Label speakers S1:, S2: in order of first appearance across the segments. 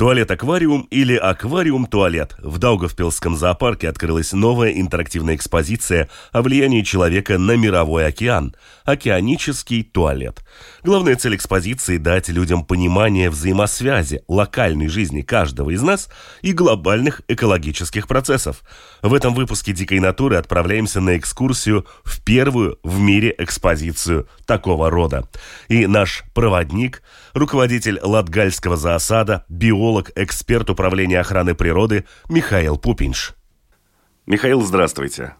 S1: Туалет-аквариум или аквариум-туалет. В Даугавпилском зоопарке открылась новая интерактивная экспозиция о влиянии человека на мировой океан – океанический туалет. Главная цель экспозиции – дать людям понимание взаимосвязи локальной жизни каждого из нас и глобальных экологических процессов. В этом выпуске «Дикой натуры» отправляемся на экскурсию в первую в мире экспозицию такого рода. И наш проводник, руководитель Латгальского зоосада, биолог эксперт управления охраны природы Михаил Пупинш. Михаил, здравствуйте.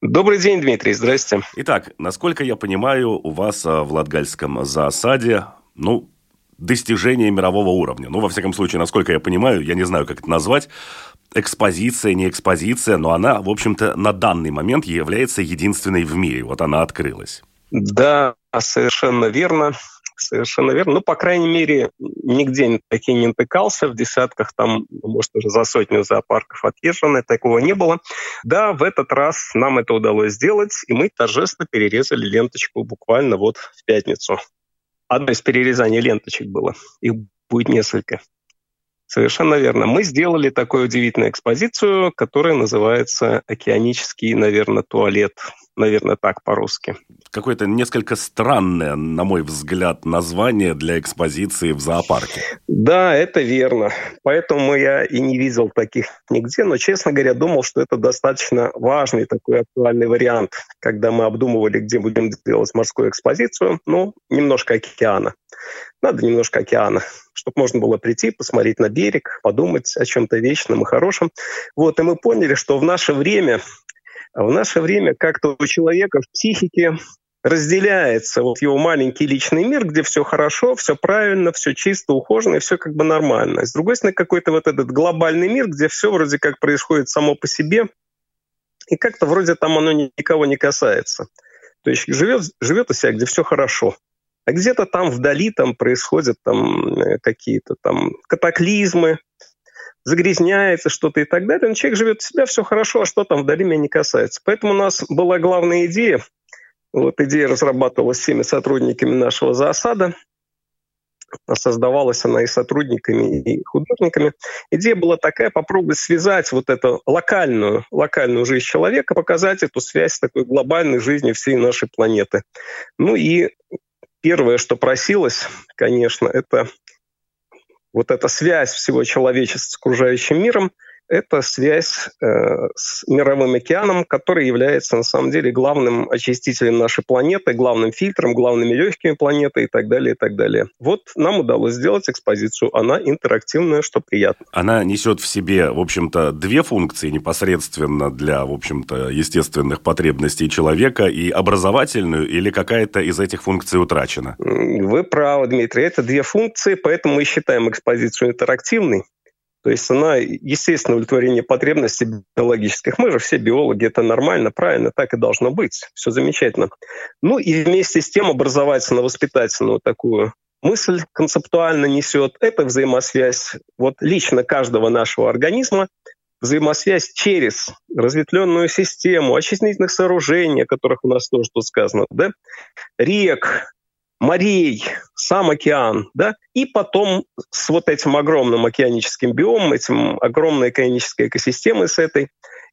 S2: Добрый день, Дмитрий, здрасте.
S1: Итак, насколько я понимаю, у вас а, в Латгальском зоосаде, ну, достижение мирового уровня. Ну, во всяком случае, насколько я понимаю, я не знаю, как это назвать, экспозиция, не экспозиция, но она, в общем-то, на данный момент является единственной в мире. Вот она открылась.
S2: Да, совершенно верно. Совершенно верно. Ну, по крайней мере, нигде такие не натыкался. В десятках там, может, уже за сотню зоопарков отъезжено, такого не было. Да, в этот раз нам это удалось сделать, и мы торжественно перерезали ленточку буквально вот в пятницу. Одно из перерезаний ленточек было. Их будет несколько. Совершенно верно. Мы сделали такую удивительную экспозицию, которая называется «Океанический, наверное, туалет» наверное, так по-русски.
S1: Какое-то несколько странное, на мой взгляд, название для экспозиции в зоопарке.
S2: Да, это верно. Поэтому я и не видел таких нигде, но, честно говоря, думал, что это достаточно важный такой актуальный вариант, когда мы обдумывали, где будем делать морскую экспозицию. Ну, немножко океана. Надо немножко океана, чтобы можно было прийти, посмотреть на берег, подумать о чем-то вечном и хорошем. Вот, и мы поняли, что в наше время а в наше время как-то у человека в психике разделяется вот его маленький личный мир, где все хорошо, все правильно, все чисто, ухожено, и все как бы нормально. с другой стороны, какой-то вот этот глобальный мир, где все вроде как происходит само по себе, и как-то вроде там оно никого не касается. То есть живет, живет у себя, где все хорошо. А где-то там вдали там происходят там э, какие-то там катаклизмы, загрязняется что-то и так далее, но человек живет у себя, все хорошо, а что там вдали меня не касается. Поэтому у нас была главная идея, вот идея разрабатывалась всеми сотрудниками нашего зоосада, создавалась она и сотрудниками, и художниками. Идея была такая, попробовать связать вот эту локальную, локальную жизнь человека, показать эту связь с такой глобальной жизнью всей нашей планеты. Ну и первое, что просилось, конечно, это вот эта связь всего человечества с окружающим миром – это связь э, с мировым океаном, который является на самом деле главным очистителем нашей планеты, главным фильтром, главными легкими планеты и так далее, и так далее. Вот нам удалось сделать экспозицию. Она интерактивная, что приятно.
S1: Она несет в себе, в общем-то, две функции непосредственно для, в общем-то, естественных потребностей человека и образовательную, или какая-то из этих функций утрачена?
S2: Вы правы, Дмитрий. Это две функции, поэтому мы считаем экспозицию интерактивной. То есть она, естественно, удовлетворение потребностей биологических. Мы же все биологи, это нормально, правильно, так и должно быть. Все замечательно. Ну и вместе с тем образовательно-воспитательную такую мысль концептуально несет. Это взаимосвязь вот лично каждого нашего организма, взаимосвязь через разветвленную систему, очистительных сооружений, о которых у нас тоже тут сказано, да, рек, морей, сам океан, да, и потом с вот этим огромным океаническим биомом, этим огромной океанической экосистемой с этой,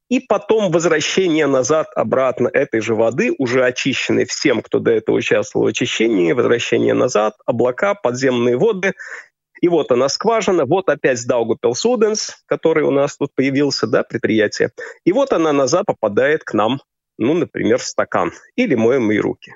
S2: и потом возвращение назад обратно этой же воды, уже очищенной всем, кто до этого участвовал в очищении, возвращение назад, облака, подземные воды, и вот она скважина, вот опять Даугупил Суденс, который у нас тут появился, да, предприятие. И вот она назад попадает к нам, ну, например, в стакан. Или моем мои руки.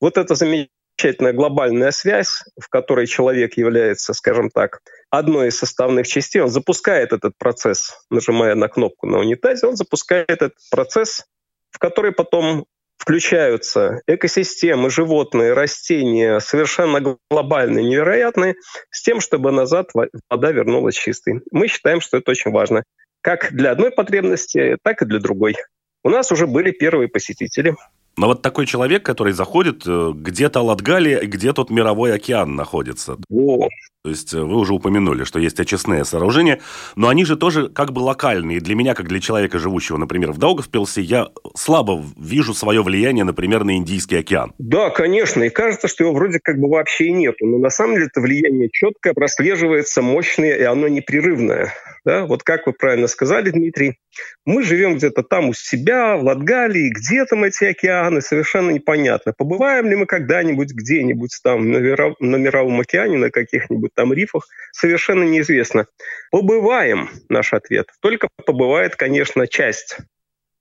S2: Вот это замечательно замечательная глобальная связь, в которой человек является, скажем так, одной из составных частей. Он запускает этот процесс, нажимая на кнопку на унитазе, он запускает этот процесс, в который потом включаются экосистемы, животные, растения, совершенно глобальные, невероятные, с тем, чтобы назад вода вернулась чистой. Мы считаем, что это очень важно. Как для одной потребности, так и для другой. У нас уже были первые посетители.
S1: Но вот такой человек, который заходит, э, где-то Латгалия, где тут мировой океан находится. О, то есть э, вы уже упомянули, что есть очистные сооружения, но они же тоже как бы локальные. Для меня, как для человека, живущего, например, в Даугавпилсе, я слабо вижу свое влияние, например, на Индийский океан.
S2: Да, конечно, и кажется, что его вроде как бы вообще и нету. Но на самом деле это влияние четкое, прослеживается, мощное, и оно непрерывное. Да? Вот как вы правильно сказали, Дмитрий, мы живем где-то там у себя, в Латгалии, где там эти океаны, совершенно непонятно. Побываем ли мы когда-нибудь где-нибудь там на, Миров... на Мировом океане, на каких-нибудь там рифах, совершенно неизвестно. Побываем, наш ответ. Только побывает, конечно, часть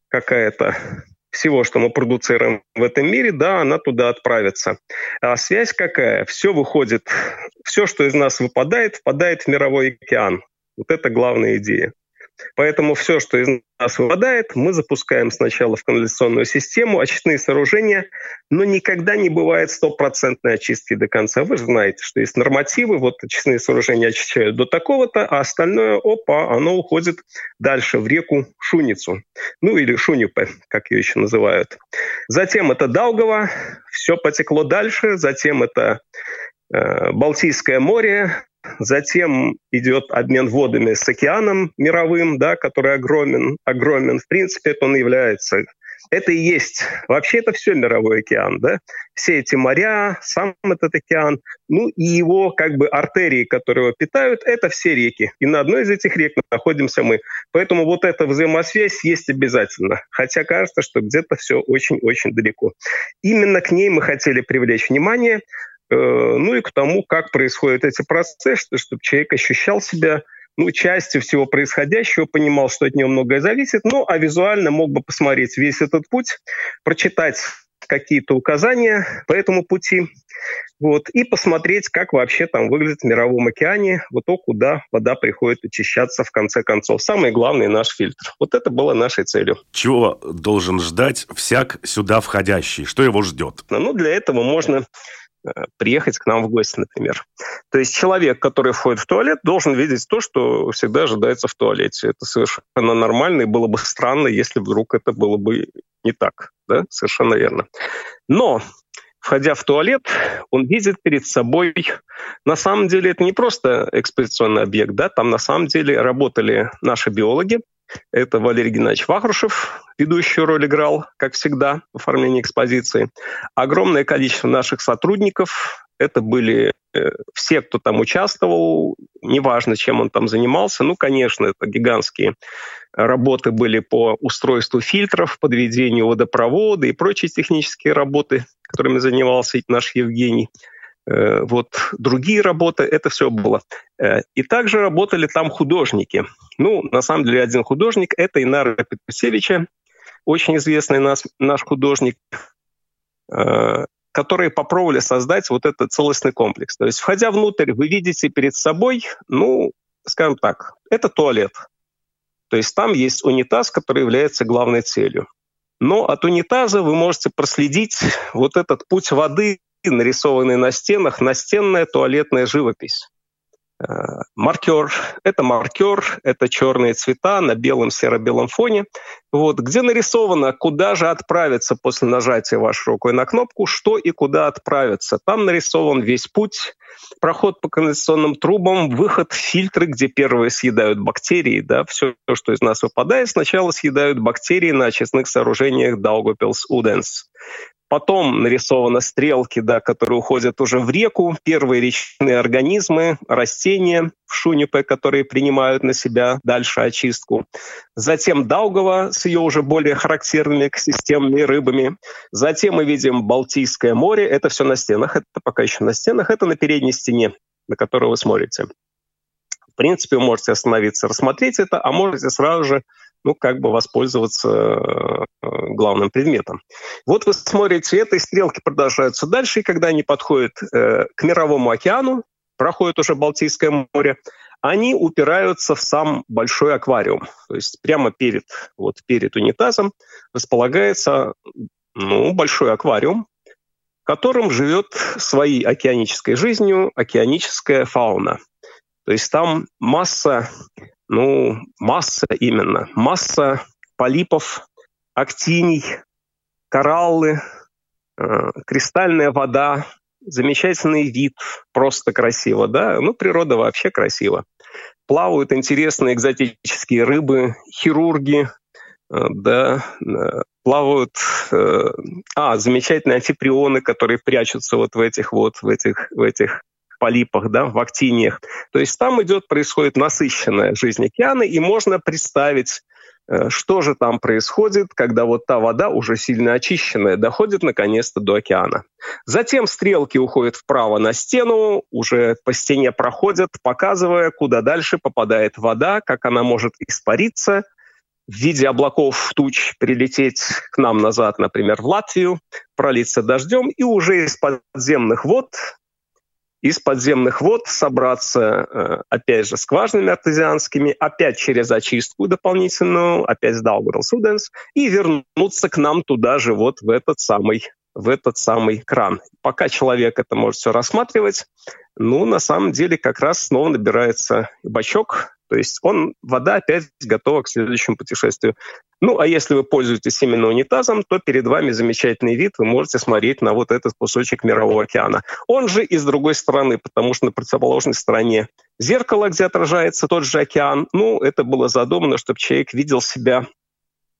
S2: какая-то всего, что мы продуцируем в этом мире, да, она туда отправится. А связь какая? Все выходит, все, что из нас выпадает, впадает в мировой океан. Вот это главная идея. Поэтому все, что из нас выпадает, мы запускаем сначала в канализационную систему, очистные сооружения, но никогда не бывает стопроцентной очистки до конца. Вы же знаете, что есть нормативы, вот очистные сооружения очищают до такого-то, а остальное, опа, оно уходит дальше в реку Шуницу, ну или Шунюпе, как ее еще называют. Затем это Даугава, все потекло дальше, затем это э, Балтийское море, Затем идет обмен водами с океаном мировым, да, который огромен, огромен. В принципе, это он является это и есть. Вообще это все мировой океан, да? Все эти моря, сам этот океан, ну и его как бы артерии, которые его питают, это все реки. И на одной из этих рек находимся мы. Поэтому вот эта взаимосвязь есть обязательно. Хотя кажется, что где-то все очень-очень далеко. Именно к ней мы хотели привлечь внимание. Э, ну и к тому, как происходят эти процессы, чтобы человек ощущал себя ну, частью всего происходящего, понимал, что от него многое зависит, ну, а визуально мог бы посмотреть весь этот путь, прочитать какие-то указания по этому пути, вот, и посмотреть, как вообще там выглядит в Мировом океане, вот то, куда вода приходит очищаться в конце концов. Самый главный наш фильтр. Вот это было нашей целью.
S1: Чего должен ждать всяк сюда входящий? Что его ждет?
S2: Ну, для этого можно приехать к нам в гости, например. То есть человек, который входит в туалет, должен видеть то, что всегда ожидается в туалете. Это совершенно нормально, и было бы странно, если вдруг это было бы не так. Да? Совершенно верно. Но входя в туалет, он видит перед собой... На самом деле это не просто экспозиционный объект, да, там на самом деле работали наши биологи, это Валерий Геннадьевич Вахрушев, ведущую роль играл, как всегда, в оформлении экспозиции. Огромное количество наших сотрудников, это были э, все, кто там участвовал, неважно, чем он там занимался. Ну, конечно, это гигантские работы были по устройству фильтров, подведению водопровода и прочие технические работы, которыми занимался наш Евгений. Э, вот другие работы, это все было. Э, и также работали там художники. Ну, на самом деле, один художник — это Инара Петрусевича, очень известный нас, наш художник, э, которые попробовали создать вот этот целостный комплекс. То есть, входя внутрь, вы видите перед собой, ну, скажем так, это туалет. То есть там есть унитаз, который является главной целью. Но от унитаза вы можете проследить вот этот путь воды нарисованные на стенах, настенная туалетная живопись. Э, маркер – это маркер, это черные цвета на белом серо-белом фоне, вот, где нарисовано, куда же отправиться после нажатия вашей рукой на кнопку, что и куда отправиться. Там нарисован весь путь, проход по канализационным трубам, выход фильтры, где первые съедают бактерии, да, все, что из нас выпадает, сначала съедают бактерии на очистных сооружениях Daugavpils Уденс. Потом нарисованы стрелки, да, которые уходят уже в реку, первые речные организмы, растения в Шунипе, которые принимают на себя дальше очистку. Затем Даугава с ее уже более характерными экосистемными рыбами. Затем мы видим Балтийское море. Это все на стенах. Это пока еще на стенах. Это на передней стене, на которую вы смотрите. В принципе, вы можете остановиться, рассмотреть это, а можете сразу же ну, как бы воспользоваться э, главным предметом. Вот вы смотрите, этой стрелки продолжаются дальше, и когда они подходят э, к Мировому океану, проходят уже Балтийское море, они упираются в сам большой аквариум. То есть прямо перед, вот перед унитазом располагается ну, большой аквариум, в котором живет своей океанической жизнью океаническая фауна. То есть там масса, ну, масса именно, масса полипов, актиний, кораллы, э, кристальная вода, замечательный вид, просто красиво, да, ну, природа вообще красива. Плавают интересные экзотические рыбы, хирурги, э, да, э, плавают, э, а, замечательные антиприоны, которые прячутся вот в этих вот, в этих, в этих полипах, да, в актиниях. То есть там идет, происходит насыщенная жизнь океана, и можно представить Э, что же там происходит, когда вот та вода, уже сильно очищенная, доходит наконец-то до океана. Затем стрелки уходят вправо на стену, уже по стене проходят, показывая, куда дальше попадает вода, как она может испариться, в виде облаков туч прилететь к нам назад, например, в Латвию, пролиться дождем и уже из подземных вод из подземных вод собраться, э, опять же, скважинами артезианскими, опять через очистку дополнительную, опять с Daugavpils Суденс, и вернуться к нам туда же, вот в этот самый в этот самый кран. Пока человек это может все рассматривать, ну, на самом деле, как раз снова набирается бачок, то есть он, вода опять готова к следующему путешествию. Ну, а если вы пользуетесь именно унитазом, то перед вами замечательный вид, вы можете смотреть на вот этот кусочек Мирового океана. Он же и с другой стороны, потому что на противоположной стороне зеркало, где отражается тот же океан. Ну, это было задумано, чтобы человек видел себя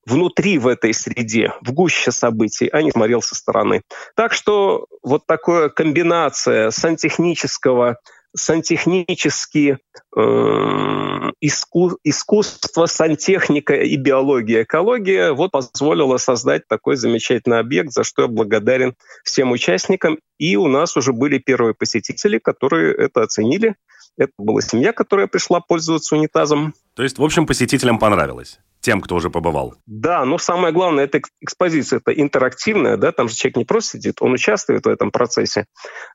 S2: внутри в этой среде, в гуще событий, а не смотрел со стороны. Так что вот такая комбинация сантехнического сантехнические э, иску, искусство, сантехника и биология, экология вот позволила создать такой замечательный объект, за что я благодарен всем участникам. И у нас уже были первые посетители, которые это оценили. Это была семья, которая пришла пользоваться унитазом.
S1: То есть, в общем, посетителям понравилось? тем, кто уже побывал.
S2: Да, но самое главное, это экспозиция, это интерактивная, да, там же человек не просто сидит, он участвует в этом процессе.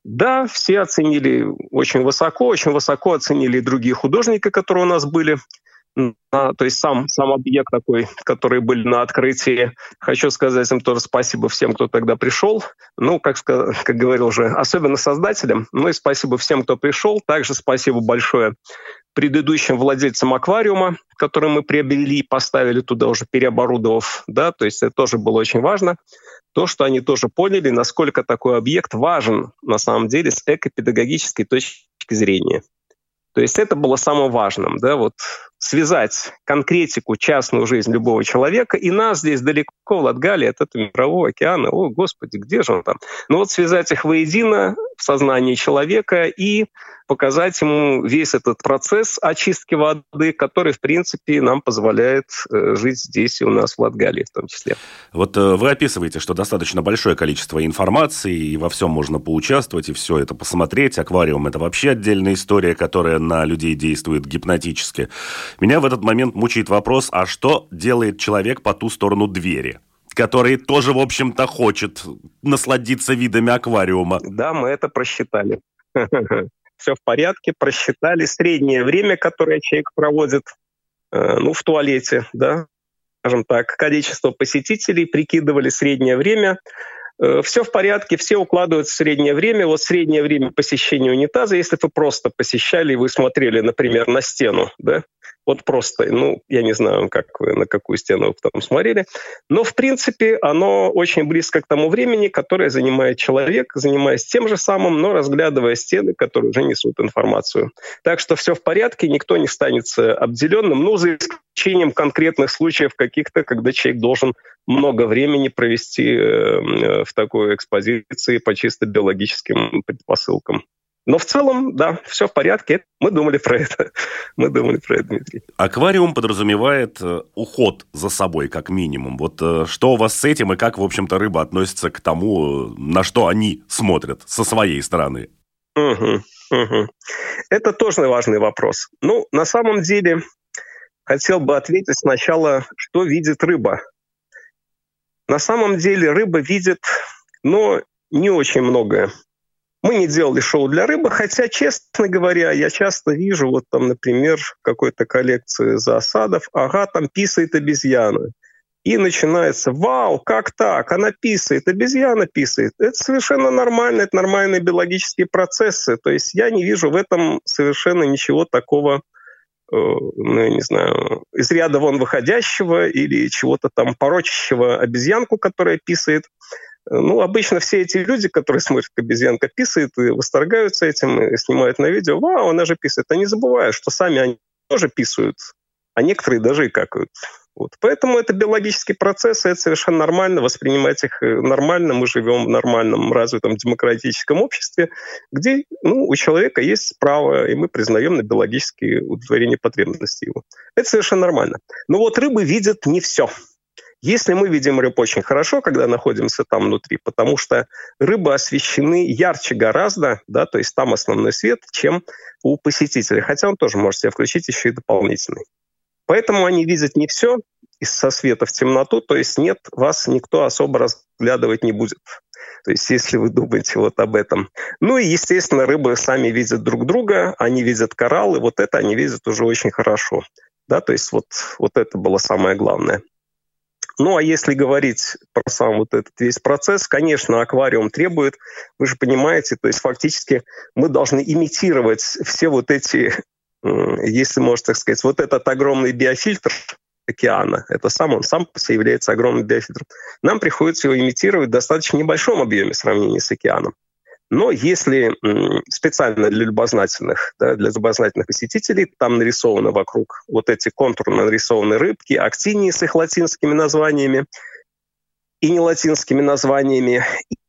S2: Да, все оценили очень высоко, очень высоко оценили и другие художники, которые у нас были. А, то есть сам, сам объект такой, который были на открытии. Хочу сказать им тоже спасибо всем, кто тогда пришел. Ну, как, как говорил уже, особенно создателям. Ну и спасибо всем, кто пришел. Также спасибо большое предыдущим владельцам аквариума, который мы приобрели поставили туда уже переоборудовав, да, то есть это тоже было очень важно, то, что они тоже поняли, насколько такой объект важен на самом деле с экопедагогической точки зрения. То есть это было самым важным, да, вот связать конкретику, частную жизнь любого человека, и нас здесь далеко в Латгалии от этого мирового океана, о, господи, где же он там? Ну вот связать их воедино в сознании человека и показать ему весь этот процесс очистки воды, который, в принципе, нам позволяет э, жить здесь и у нас в Латгалии в том числе.
S1: Вот э, вы описываете, что достаточно большое количество информации, и во всем можно поучаствовать, и все это посмотреть. Аквариум – это вообще отдельная история, которая на людей действует гипнотически. Меня в этот момент мучает вопрос, а что делает человек по ту сторону двери? который тоже, в общем-то, хочет насладиться видами аквариума.
S2: Да, мы это просчитали. Все в порядке, просчитали среднее время, которое человек проводит э, ну, в туалете, да, скажем так, количество посетителей, прикидывали среднее время. Э, все в порядке, все укладывают в среднее время. Вот среднее время посещения унитаза, если вы просто посещали, вы смотрели, например, на стену, да, вот просто, ну, я не знаю, как вы, на какую стену вы там смотрели, но, в принципе, оно очень близко к тому времени, которое занимает человек, занимаясь тем же самым, но разглядывая стены, которые уже несут информацию. Так что все в порядке, никто не станет обделенным, ну, за исключением конкретных случаев каких-то, когда человек должен много времени провести э, э, в такой экспозиции по чисто биологическим предпосылкам. Но в целом, да, все в порядке. Мы думали про это. Мы думали про это, Дмитрий.
S1: Аквариум подразумевает э, уход за собой, как минимум. Вот э, что у вас с этим и как, в общем-то, рыба относится к тому, на что они смотрят со своей стороны?
S2: Угу, угу. Это тоже важный вопрос. Ну, на самом деле, хотел бы ответить сначала, что видит рыба. На самом деле рыба видит, но не очень многое. Мы не делали шоу для рыбы, хотя, честно говоря, я часто вижу, вот там, например, в какой-то коллекции засадов, ага, там писает обезьяна. и начинается, вау, как так, она писает, обезьяна писает. Это совершенно нормально, это нормальные биологические процессы. То есть я не вижу в этом совершенно ничего такого, э, ну, я не знаю, из ряда вон выходящего или чего-то там порочащего обезьянку, которая писает. Ну, обычно все эти люди, которые смотрят, как обезьянка писает, и восторгаются этим, и снимают на видео, вау, она же писает. Они забывают, что сами они тоже писают, а некоторые даже и какают. Вот. Поэтому это биологический процесс, и это совершенно нормально, воспринимать их э, нормально. Мы живем в нормальном, развитом демократическом обществе, где ну, у человека есть право, и мы признаем на биологические удовлетворение потребностей его. Это совершенно нормально. Но вот рыбы видят не все. Если мы видим рыб очень хорошо, когда находимся там внутри, потому что рыбы освещены ярче гораздо, да, то есть там основной свет, чем у посетителя. Хотя он тоже может себе включить еще и дополнительный. Поэтому они видят не все со света в темноту, то есть нет, вас никто особо разглядывать не будет. То есть если вы думаете вот об этом. Ну и, естественно, рыбы сами видят друг друга, они видят кораллы, вот это они видят уже очень хорошо. Да, то есть вот, вот это было самое главное. Ну а если говорить про сам вот этот весь процесс, конечно, аквариум требует, вы же понимаете, то есть фактически мы должны имитировать все вот эти если можно так сказать, вот этот огромный биофильтр океана, это сам он сам по себе является огромным биофильтром, нам приходится его имитировать в достаточно небольшом объеме в сравнении с океаном. Но если специально для любознательных, да, для любознательных посетителей, там нарисованы вокруг вот эти контурно нарисованные рыбки, актинии с их латинскими названиями и не латинскими названиями,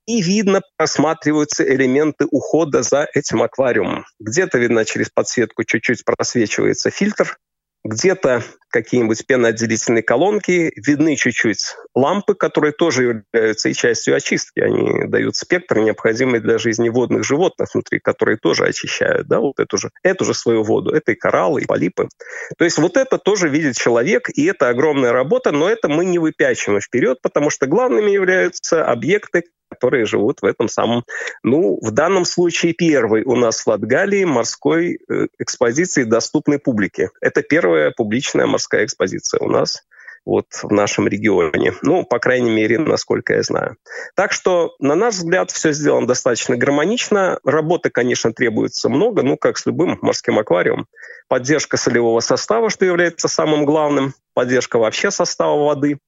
S2: и видно, просматриваются элементы ухода за этим аквариумом. Где-то, видно, через подсветку чуть-чуть просвечивается фильтр, где-то какие-нибудь пеноотделительные колонки, видны чуть-чуть лампы, которые тоже являются и частью очистки. Они дают спектр, необходимый для жизни водных животных внутри, которые тоже очищают да, вот эту же, эту же свою воду. Это и кораллы, и полипы. То есть вот это тоже видит человек, и это огромная работа, но это мы не выпячиваем вперед, потому что главными являются объекты, которые живут в этом самом, ну, в данном случае первый у нас в Латгалии морской э, экспозиции доступной публике. Это первая публичная морская экспозиция у нас вот в нашем регионе. Ну, по крайней мере, насколько я знаю. Так что, на наш взгляд, все сделано достаточно гармонично. Работы, конечно, требуется много, ну, как с любым морским аквариумом. Поддержка солевого состава, что является самым главным, поддержка вообще состава воды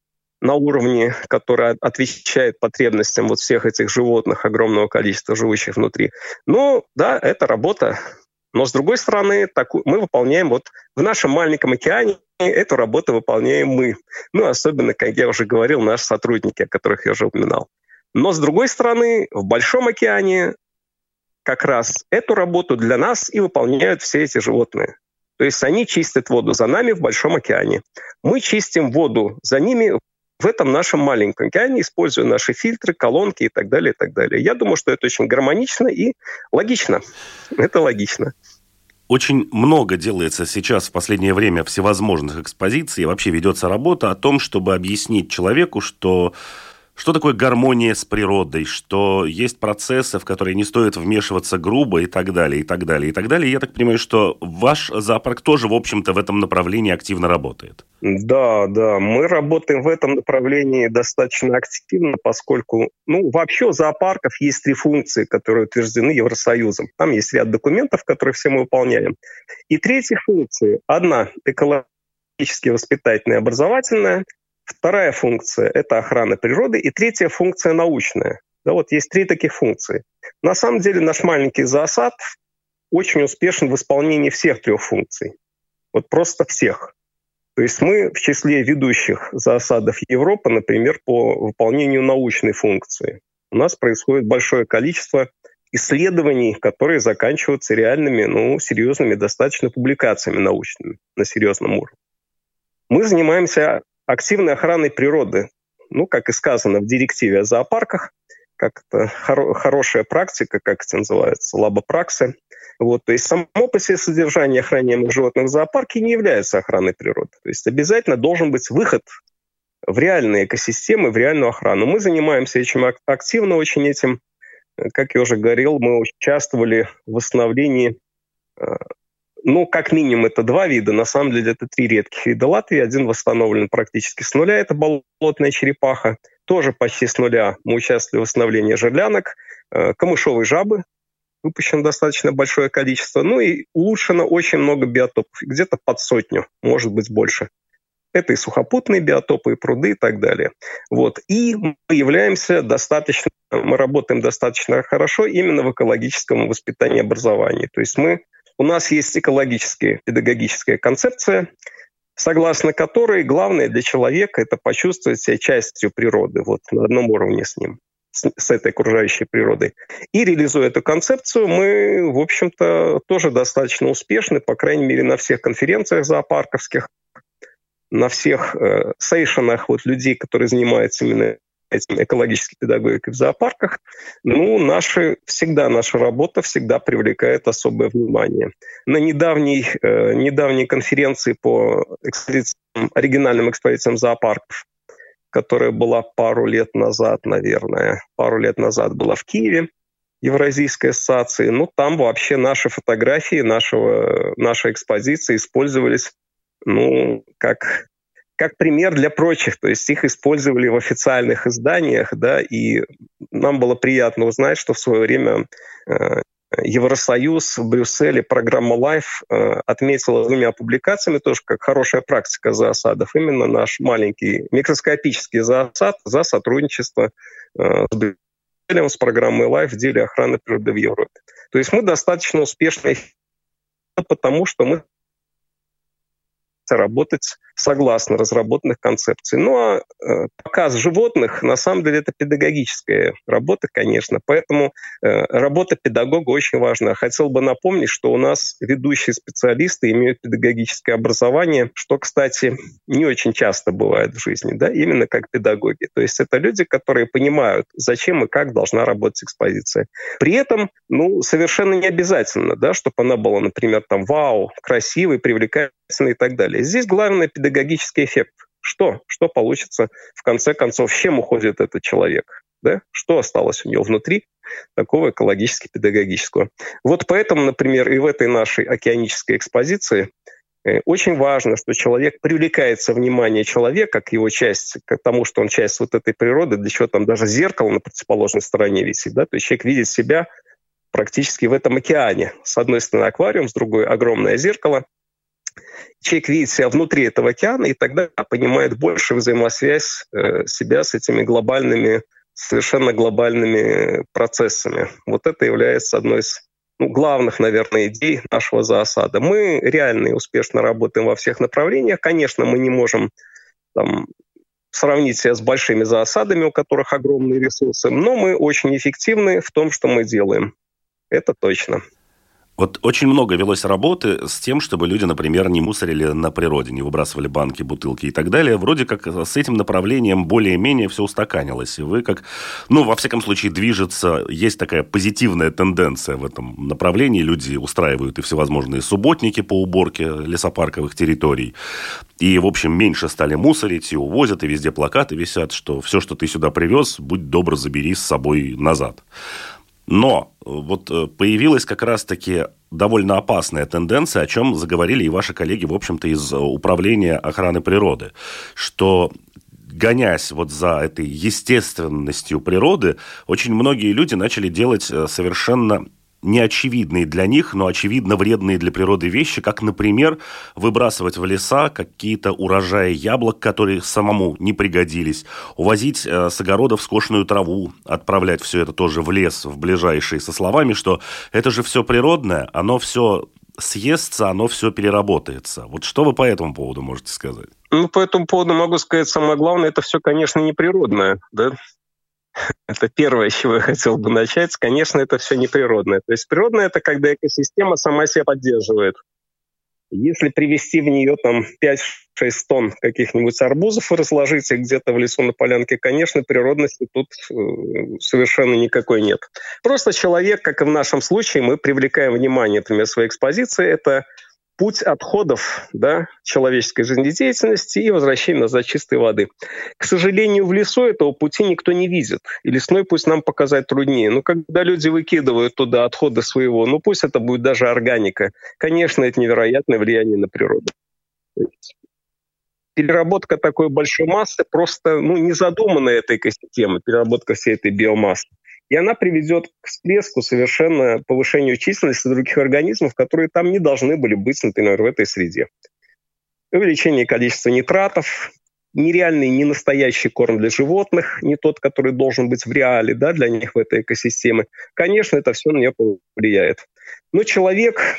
S2: на уровне, который отвечает потребностям вот всех этих животных, огромного количества живущих внутри. Ну, да, это работа. Но, с другой стороны, такую, мы выполняем вот в нашем маленьком океане эту работу выполняем мы. Ну, особенно, как я уже говорил, наши сотрудники, о которых я уже упоминал. Но, с другой стороны, в Большом океане как раз эту работу для нас и выполняют все эти животные. То есть они чистят воду за нами в Большом океане. Мы чистим воду за ними в этом нашем маленьком океане, используя наши фильтры, колонки и так далее, и так далее. Я думаю, что это очень гармонично и логично. Это логично.
S1: Очень много делается сейчас в последнее время всевозможных экспозиций, вообще ведется работа о том, чтобы объяснить человеку, что что такое гармония с природой, что есть процессы, в которые не стоит вмешиваться грубо и так далее, и так далее, и так далее. Я так понимаю, что ваш зоопарк тоже, в общем-то, в этом направлении активно работает.
S2: Да, да, мы работаем в этом направлении достаточно активно, поскольку, ну, вообще у зоопарков есть три функции, которые утверждены Евросоюзом. Там есть ряд документов, которые все мы выполняем. И третья функция, одна экологически воспитательная, образовательная, Вторая функция – это охрана природы. И третья функция – научная. Да, вот есть три таких функции. На самом деле наш маленький зоосад очень успешен в исполнении всех трех функций. Вот просто всех. То есть мы в числе ведущих зоосадов Европы, например, по выполнению научной функции. У нас происходит большое количество исследований, которые заканчиваются реальными, ну, серьезными достаточно публикациями научными на серьезном уровне. Мы занимаемся активной охраной природы. Ну, как и сказано в директиве о зоопарках, как это хоро- хорошая практика, как это называется, лабопраксы. Вот, то есть само по себе содержание охраняемых животных в зоопарке не является охраной природы. То есть обязательно должен быть выход в реальные экосистемы, в реальную охрану. Мы занимаемся этим активно очень этим. Как я уже говорил, мы участвовали в восстановлении э, ну, как минимум, это два вида. На самом деле, это три редких вида Латвии. Один восстановлен практически с нуля. Это болотная черепаха. Тоже почти с нуля мы участвовали в восстановлении жерлянок. Э, камышовые жабы. Выпущено достаточно большое количество. Ну и улучшено очень много биотопов. Где-то под сотню, может быть, больше. Это и сухопутные биотопы, и пруды и так далее. Вот. И мы являемся достаточно, мы работаем достаточно хорошо именно в экологическом воспитании и образовании. То есть мы, у нас есть экологическая педагогическая концепция, согласно которой главное для человека – это почувствовать себя частью природы, вот на одном уровне с ним с, с этой окружающей природой. И реализуя эту концепцию, мы, в общем-то, тоже достаточно успешны, по крайней мере, на всех конференциях зоопарковских, на всех э, сейшенах вот людей, которые занимаются именно этим экологической педагогикой в зоопарках, ну, наши, всегда наша работа всегда привлекает особое внимание. На недавней, э, недавней конференции по экспозициям, оригинальным экспозициям зоопарков, которая была пару лет назад, наверное, пару лет назад была в Киеве, Евразийской ассоциации, ну, там вообще наши фотографии нашего, нашей экспозиции использовались ну, как, как пример для прочих. То есть их использовали в официальных изданиях, да, и нам было приятно узнать, что в свое время э, Евросоюз в Брюсселе программа Life э, отметила двумя публикациями тоже как хорошая практика заосадов. Именно наш маленький микроскопический заосад за сотрудничество э, с Брюсселем, с программой Life в деле охраны природы в Европе. То есть мы достаточно успешны потому что мы работать согласно разработанных концепций. Ну а э, показ животных, на самом деле, это педагогическая работа, конечно, поэтому э, работа педагога очень важна. Хотел бы напомнить, что у нас ведущие специалисты имеют педагогическое образование, что, кстати, не очень часто бывает в жизни, да, именно как педагоги. То есть это люди, которые понимают, зачем и как должна работать экспозиция. При этом, ну, совершенно не обязательно, да, чтобы она была, например, там, вау, красивой, привлекательной и так далее. Здесь педагогическое педагогический эффект. Что? Что получится в конце концов? С чем уходит этот человек? Да? Что осталось у него внутри такого экологически-педагогического? Вот поэтому, например, и в этой нашей океанической экспозиции э, очень важно, что человек привлекается внимание человека к его части, к тому, что он часть вот этой природы, для чего там даже зеркало на противоположной стороне висит. Да? То есть человек видит себя практически в этом океане. С одной стороны аквариум, с другой огромное зеркало – человек видит себя внутри этого океана, и тогда понимает больше взаимосвязь э, себя с этими глобальными, совершенно глобальными процессами. Вот это является одной из ну, главных, наверное, идей нашего заосада. Мы реально и успешно работаем во всех направлениях. Конечно, мы не можем там, сравнить себя с большими заосадами, у которых огромные ресурсы, но мы очень эффективны в том, что мы делаем. Это точно.
S1: Вот очень много велось работы с тем, чтобы люди, например, не мусорили на природе, не выбрасывали банки, бутылки и так далее. Вроде как с этим направлением более-менее все устаканилось. И вы как, ну, во всяком случае, движется, есть такая позитивная тенденция в этом направлении. Люди устраивают и всевозможные субботники по уборке лесопарковых территорий. И, в общем, меньше стали мусорить и увозят, и везде плакаты висят, что все, что ты сюда привез, будь добр, забери с собой назад. Но э, вот э, появилась как раз-таки довольно опасная тенденция, о чем заговорили и ваши коллеги, в общем-то, из Управления охраны природы, что гонясь вот за этой естественностью природы, очень многие люди начали делать э, совершенно неочевидные для них, но очевидно вредные для природы вещи, как, например, выбрасывать в леса какие-то урожаи яблок, которые самому не пригодились, увозить э, с огородов скошенную траву, отправлять все это тоже в лес, в ближайшие, со словами, что это же все природное, оно все съестся, оно все переработается. Вот что вы по этому поводу можете сказать?
S2: Ну, по этому поводу могу сказать самое главное, это все, конечно, неприродное, да, это первое, с чего я хотел бы начать. Конечно, это все неприродное. То есть природное – это когда экосистема сама себя поддерживает. Если привести в нее там 5-6 тонн каких-нибудь арбузов и разложить их где-то в лесу на полянке, конечно, природности тут э, совершенно никакой нет. Просто человек, как и в нашем случае, мы привлекаем внимание, например, своей экспозиции, это путь отходов да, человеческой жизнедеятельности и возвращения назад чистой воды. К сожалению, в лесу этого пути никто не видит. И лесной путь нам показать труднее. Но когда люди выкидывают туда отходы своего, ну пусть это будет даже органика, конечно, это невероятное влияние на природу. Переработка такой большой массы просто ну, не задумана этой экосистемы, переработка всей этой биомассы. И она приведет к всплеску совершенно повышению численности других организмов, которые там не должны были быть, например, в этой среде. Увеличение количества нитратов, нереальный, не настоящий корм для животных, не тот, который должен быть в реале да, для них в этой экосистеме. Конечно, это все на нее повлияет. Но человек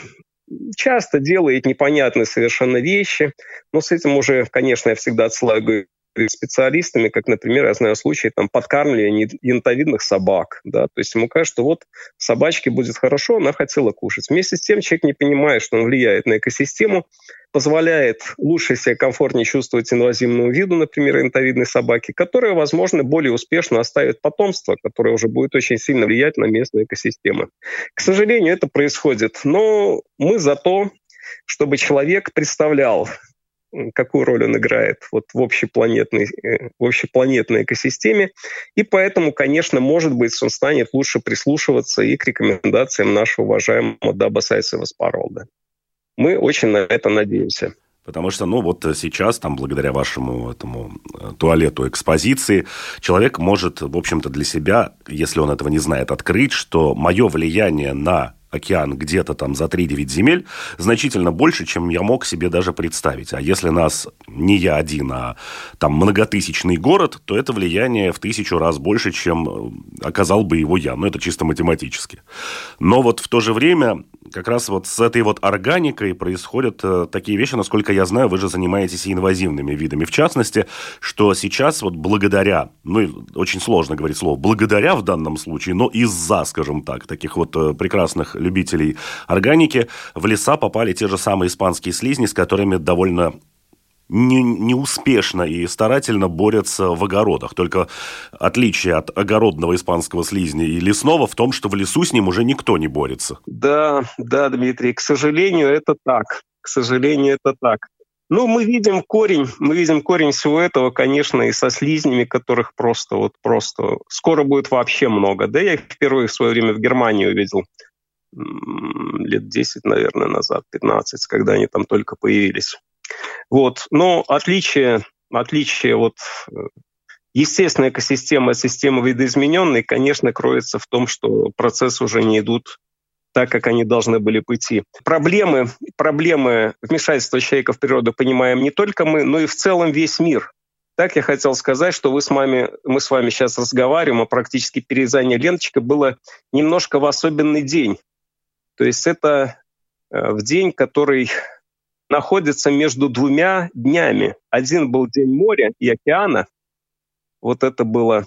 S2: часто делает непонятные совершенно вещи, но с этим уже, конечно, я всегда отсылаю специалистами, как, например, я знаю случаи там, подкармливания янтовидных собак. Да? То есть ему кажется, что вот собачке будет хорошо, она хотела кушать. Вместе с тем человек не понимает, что он влияет на экосистему, позволяет лучше себя комфортнее чувствовать инвазивному виду, например, янтовидной собаки, которая, возможно, более успешно оставит потомство, которое уже будет очень сильно влиять на местные экосистемы. К сожалению, это происходит. Но мы за то, чтобы человек представлял какую роль он играет вот в общепланетной, э, в общепланетной экосистеме. И поэтому, конечно, может быть, он станет лучше прислушиваться и к рекомендациям нашего уважаемого Даба Сайсева Спаролда. Мы очень на это надеемся.
S1: Потому что, ну, вот сейчас, там, благодаря вашему этому э, туалету экспозиции, человек может, в общем-то, для себя, если он этого не знает, открыть, что мое влияние на океан где-то там за 3-9 земель значительно больше, чем я мог себе даже представить. А если нас не я один, а там многотысячный город, то это влияние в тысячу раз больше, чем э, оказал бы его я. Ну, это чисто математически. Но вот в то же время как раз вот с этой вот органикой происходят э, такие вещи, насколько я знаю, вы же занимаетесь инвазивными видами. В частности, что сейчас вот благодаря, ну, очень сложно говорить слово, благодаря в данном случае, но из-за, скажем так, таких вот э, прекрасных любителей органики, в леса попали те же самые испанские слизни, с которыми довольно не, неуспешно и старательно борются в огородах. Только отличие от огородного испанского слизня и лесного в том, что в лесу с ним уже никто не борется.
S2: Да, да, Дмитрий, к сожалению, это так. К сожалению, это так. Ну, мы видим корень, мы видим корень всего этого, конечно, и со слизнями, которых просто, вот просто скоро будет вообще много. Да, я их впервые в свое время в Германии увидел лет 10, наверное, назад, 15, когда они там только появились. Вот. Но отличие, отличие вот э, естественной экосистемы от системы видоизмененной, конечно, кроется в том, что процессы уже не идут так, как они должны были пойти. Проблемы, проблемы вмешательства человека в природу понимаем не только мы, но и в целом весь мир. Так я хотел сказать, что вы с вами, мы с вами сейчас разговариваем, а практически перерезание ленточка было немножко в особенный день. То есть это э, в день, который находится между двумя днями. Один был день моря и океана. Вот это было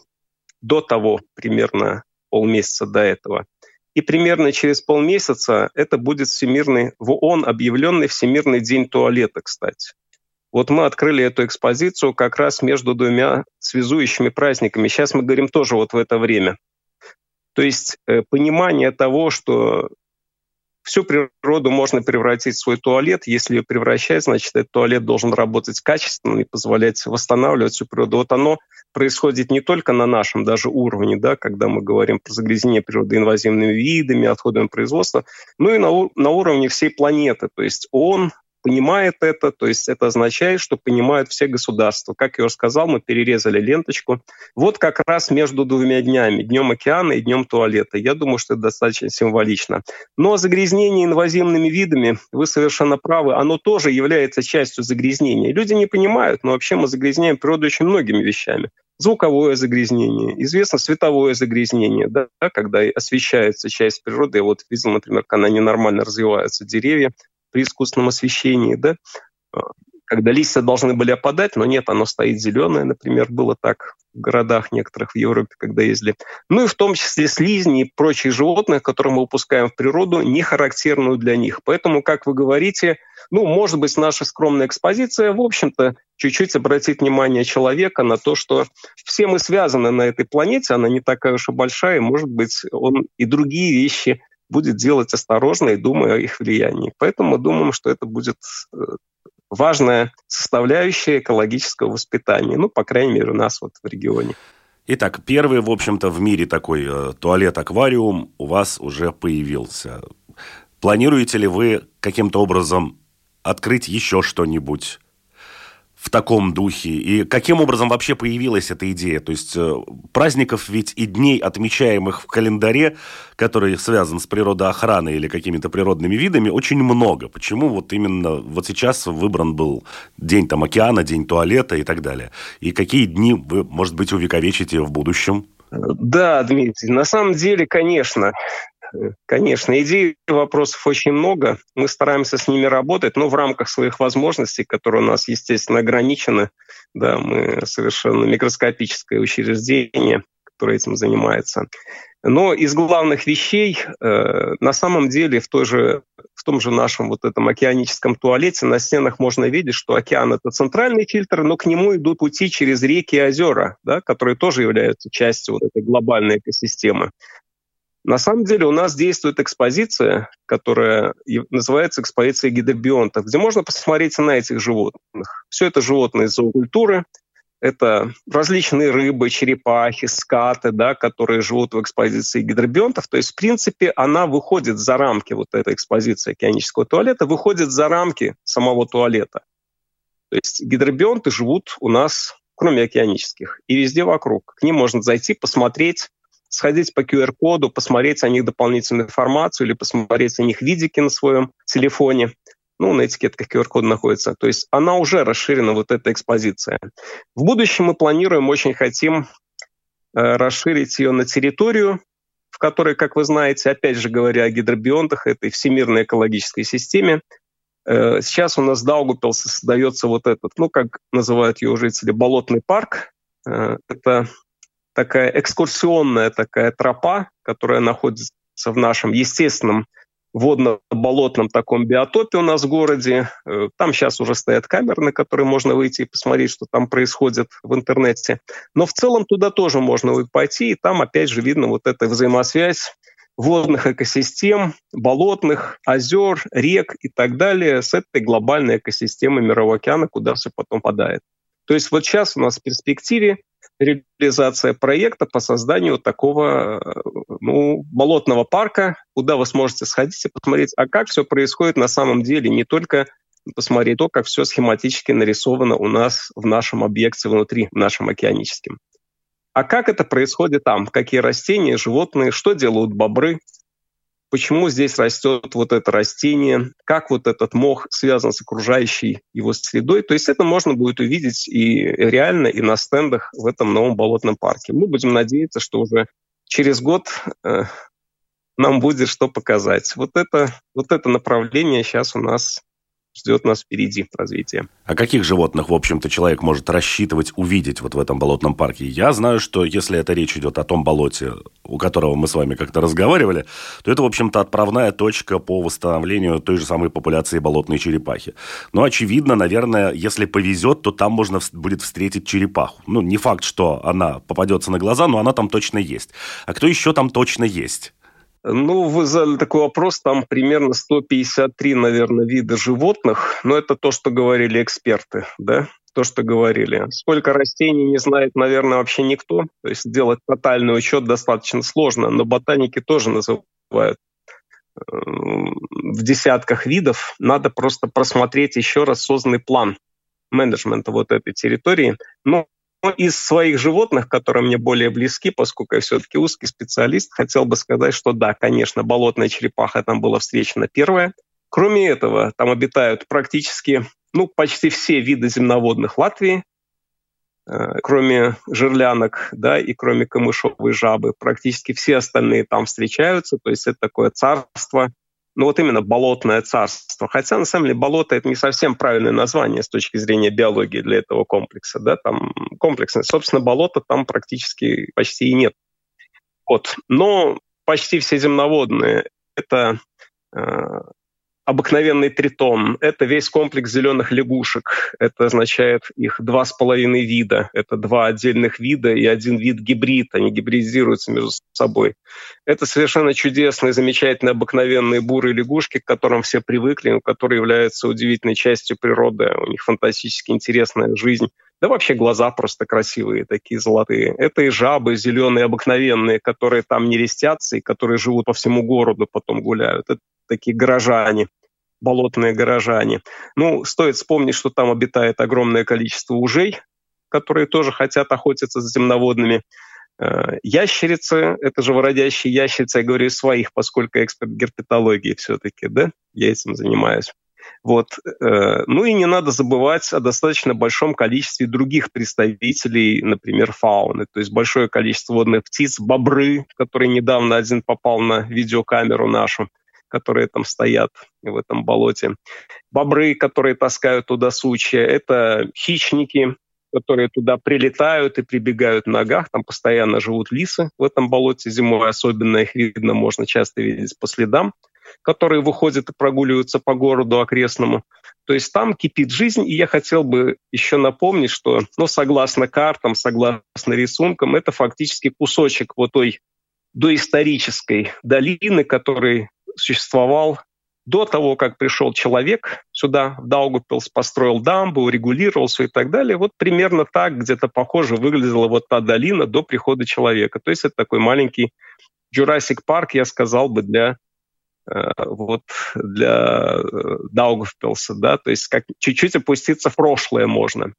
S2: до того, примерно полмесяца до этого. И примерно через полмесяца это будет всемирный, в ООН объявленный Всемирный день туалета, кстати. Вот мы открыли эту экспозицию как раз между двумя связующими праздниками. Сейчас мы говорим тоже вот в это время. То есть э, понимание того, что Всю природу можно превратить в свой туалет. Если ее превращать, значит, этот туалет должен работать качественно и позволять восстанавливать всю природу. Вот оно происходит не только на нашем даже уровне, да, когда мы говорим про загрязнение природы инвазивными видами, отходами производства, но и на, на уровне всей планеты. То есть он понимает это, то есть это означает, что понимают все государства. Как я уже сказал, мы перерезали ленточку. Вот как раз между двумя днями, днем океана и днем туалета. Я думаю, что это достаточно символично. Но загрязнение инвазивными видами, вы совершенно правы, оно тоже является частью загрязнения. Люди не понимают, но вообще мы загрязняем природу очень многими вещами звуковое загрязнение, известно световое загрязнение, да, когда освещается часть природы. Я вот видел, например, когда ненормально развиваются деревья, при искусственном освещении, да, а, когда листья должны были опадать, но нет, оно стоит зеленое, например, было так в городах некоторых в Европе, когда ездили. Ну и в том числе слизни и прочие животные, которые мы выпускаем в природу, не характерную для них. Поэтому, как вы говорите, ну, может быть, наша скромная экспозиция, в общем-то, чуть-чуть обратить внимание человека на то, что все мы связаны на этой планете, она не такая уж и большая, и, может быть, он и другие вещи будет делать осторожно и думая о их влиянии. Поэтому мы думаем, что это будет э, важная составляющая экологического воспитания. Ну, по крайней мере, у нас вот в регионе.
S1: Итак, первый, в общем-то, в мире такой э, туалет-аквариум у вас уже появился. Планируете ли вы каким-то образом открыть еще что-нибудь в таком духе? И каким образом вообще появилась эта идея? То есть э, праздников ведь и дней, отмечаемых в календаре, который связан с природоохраной или какими-то природными видами, очень много. Почему вот именно вот сейчас выбран был день там океана, день туалета и так далее? И какие дни вы, может быть, увековечите в будущем?
S2: Да, Дмитрий, на самом деле, конечно, Конечно, идей вопросов очень много. Мы стараемся с ними работать, но в рамках своих возможностей, которые у нас, естественно, ограничены. Да, мы совершенно микроскопическое учреждение, которое этим занимается. Но из главных вещей э, на самом деле в, той же, в том же нашем вот этом океаническом туалете на стенах можно видеть, что океан — это центральный фильтр, но к нему идут пути через реки и озера, да, которые тоже являются частью вот этой глобальной экосистемы. На самом деле у нас действует экспозиция, которая называется экспозиция гидробионтов, где можно посмотреть на этих животных. Все это животные зоокультуры, это различные рыбы, черепахи, скаты, да, которые живут в экспозиции гидробионтов. То есть, в принципе, она выходит за рамки, вот эта экспозиция океанического туалета, выходит за рамки самого туалета. То есть гидробионты живут у нас, кроме океанических, и везде вокруг. К ним можно зайти, посмотреть, сходить по QR-коду, посмотреть о них дополнительную информацию или посмотреть о них видики на своем телефоне. Ну, на этикетках QR-код находится. То есть она уже расширена, вот эта экспозиция. В будущем мы планируем, очень хотим э, расширить ее на территорию, в которой, как вы знаете, опять же говоря о гидробионтах, этой всемирной экологической системе, э, сейчас у нас в Даугупилсе создается вот этот, ну, как называют его жители, болотный парк. Э, это такая экскурсионная такая тропа, которая находится в нашем естественном водно-болотном таком биотопе у нас в городе. Э, там сейчас уже стоят камеры, на которые можно выйти и посмотреть, что там происходит в интернете. Но в целом туда тоже можно пойти, и там опять же видно вот эта взаимосвязь водных экосистем, болотных, озер, рек и так далее с этой глобальной экосистемой Мирового океана, куда все потом падает. То есть вот сейчас у нас в перспективе реализация проекта по созданию такого ну, болотного парка, куда вы сможете сходить и посмотреть, а как все происходит на самом деле, не только посмотреть то, как все схематически нарисовано у нас в нашем объекте внутри, в нашем океаническом. А как это происходит там? Какие растения, животные, что делают бобры, почему здесь растет вот это растение, как вот этот мох связан с окружающей его средой. То есть это можно будет увидеть и реально, и на стендах в этом новом болотном парке. Мы будем надеяться, что уже через год э, нам будет что показать. Вот это, вот это направление сейчас у нас ждет нас впереди развитие.
S1: А каких животных, в общем-то, человек может рассчитывать увидеть вот в этом болотном парке? Я знаю, что если это речь идет о том болоте, у которого мы с вами как-то разговаривали, то это, в общем-то, отправная точка по восстановлению той же самой популяции болотной черепахи. Но, очевидно, наверное, если повезет, то там можно будет встретить черепаху. Ну, не факт, что она попадется на глаза, но она там точно есть. А кто еще там точно есть?
S2: Ну, вы задали такой вопрос, там примерно 153, наверное, вида животных, но это то, что говорили эксперты, да, то, что говорили. Сколько растений не знает, наверное, вообще никто, то есть сделать тотальный учет достаточно сложно, но ботаники тоже называют э, в десятках видов. Надо просто просмотреть еще раз созданный план менеджмента вот этой территории. Но ну, из своих животных, которые мне более близки, поскольку я все-таки узкий специалист, хотел бы сказать, что да, конечно, болотная черепаха там была встречена первая. Кроме этого, там обитают практически, ну, почти все виды земноводных Латвии, э, кроме жерлянок, да, и кроме камышовой жабы. Практически все остальные там встречаются, то есть это такое царство ну вот именно болотное царство. Хотя на самом деле болото это не совсем правильное название с точки зрения биологии для этого комплекса. Да? Там комплексное. Собственно, болота там практически почти и нет. Вот. Но почти все земноводные это э, обыкновенный тритон. Это весь комплекс зеленых лягушек. Это означает их два с половиной вида. Это два отдельных вида и один вид гибрид. Они гибридизируются между собой. Это совершенно чудесные, замечательные, обыкновенные бурые лягушки, к которым все привыкли, которые являются удивительной частью природы. У них фантастически интересная жизнь. Да вообще глаза просто красивые, такие золотые. Это и жабы зеленые, обыкновенные, которые там не рестятся и которые живут по всему городу, потом гуляют. Это такие горожане, болотные горожане. Ну, стоит вспомнить, что там обитает огромное количество ужей, которые тоже хотят охотиться за земноводными. Э, ящерицы, это живородящие ящерицы, я говорю своих, поскольку эксперт герпетологии все-таки, да, я этим занимаюсь. Вот. Э, ну и не надо забывать о достаточно большом количестве других представителей, например, фауны. То есть большое количество водных птиц, бобры, которые недавно один попал на видеокамеру нашу, которые там стоят в этом болоте. Бобры, которые таскают туда сучья. Это хищники, которые туда прилетают и прибегают в ногах. Там постоянно живут лисы в этом болоте зимой. Особенно их видно, можно часто видеть по следам которые выходят и прогуливаются по городу окрестному. То есть там кипит жизнь, и я хотел бы еще напомнить, что, ну, согласно картам, согласно рисункам, это фактически кусочек вот той доисторической долины, который существовал до того, как пришел человек сюда, в Даугупилс, построил дамбу, урегулировался и так далее. Вот примерно так, где-то похоже, выглядела вот та долина до прихода человека. То есть это такой маленький Jurassic Парк, я сказал бы, для Э, вот для э, Даугавпилса, да, то есть как чуть-чуть опуститься в прошлое можно,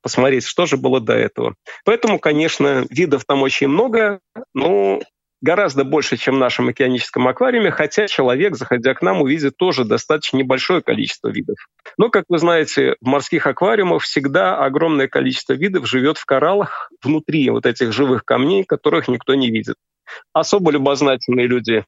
S2: посмотреть, что же было до этого. Поэтому, конечно, видов там очень много, но гораздо больше, чем в нашем океаническом аквариуме, хотя человек, заходя к нам, увидит тоже достаточно небольшое количество видов. Но, как вы знаете, в морских аквариумах всегда огромное количество видов живет в кораллах внутри вот этих живых камней, которых никто не видит. Особо любознательные люди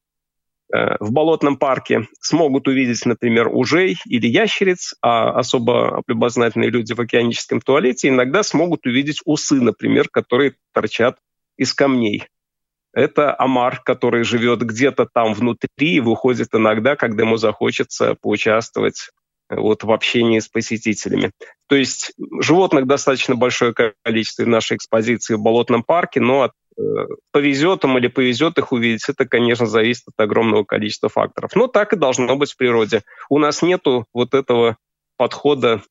S2: Э, в болотном парке смогут увидеть, например, ужей или ящериц, а особо любознательные люди в океаническом туалете иногда смогут увидеть усы, например, которые торчат из камней. Это омар, который живет где-то там внутри и выходит иногда, когда ему захочется поучаствовать э, вот, в общении с посетителями. То есть животных достаточно большое количество в нашей экспозиции в Болотном парке, но от повезет им или повезет их увидеть, это, конечно, зависит от огромного количества факторов. Но так и должно быть в природе. У нас нету вот этого подхода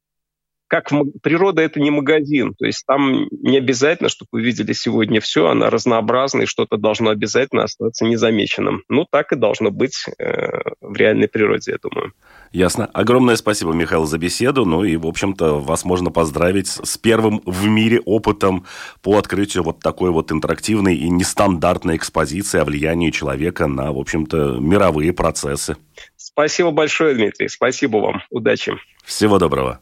S2: как природа это не магазин, то есть там не обязательно, чтобы вы видели сегодня все, она разнообразна, и что-то должно обязательно остаться незамеченным. Ну, так и должно быть э, в реальной природе, я думаю.
S1: Ясно. Огромное спасибо, Михаил, за беседу. Ну и, в общем-то, вас можно поздравить с первым в мире опытом по открытию вот такой вот интерактивной и нестандартной экспозиции о влиянии человека на, в общем-то, мировые процессы.
S2: Спасибо большое, Дмитрий. Спасибо вам. Удачи.
S1: Всего доброго.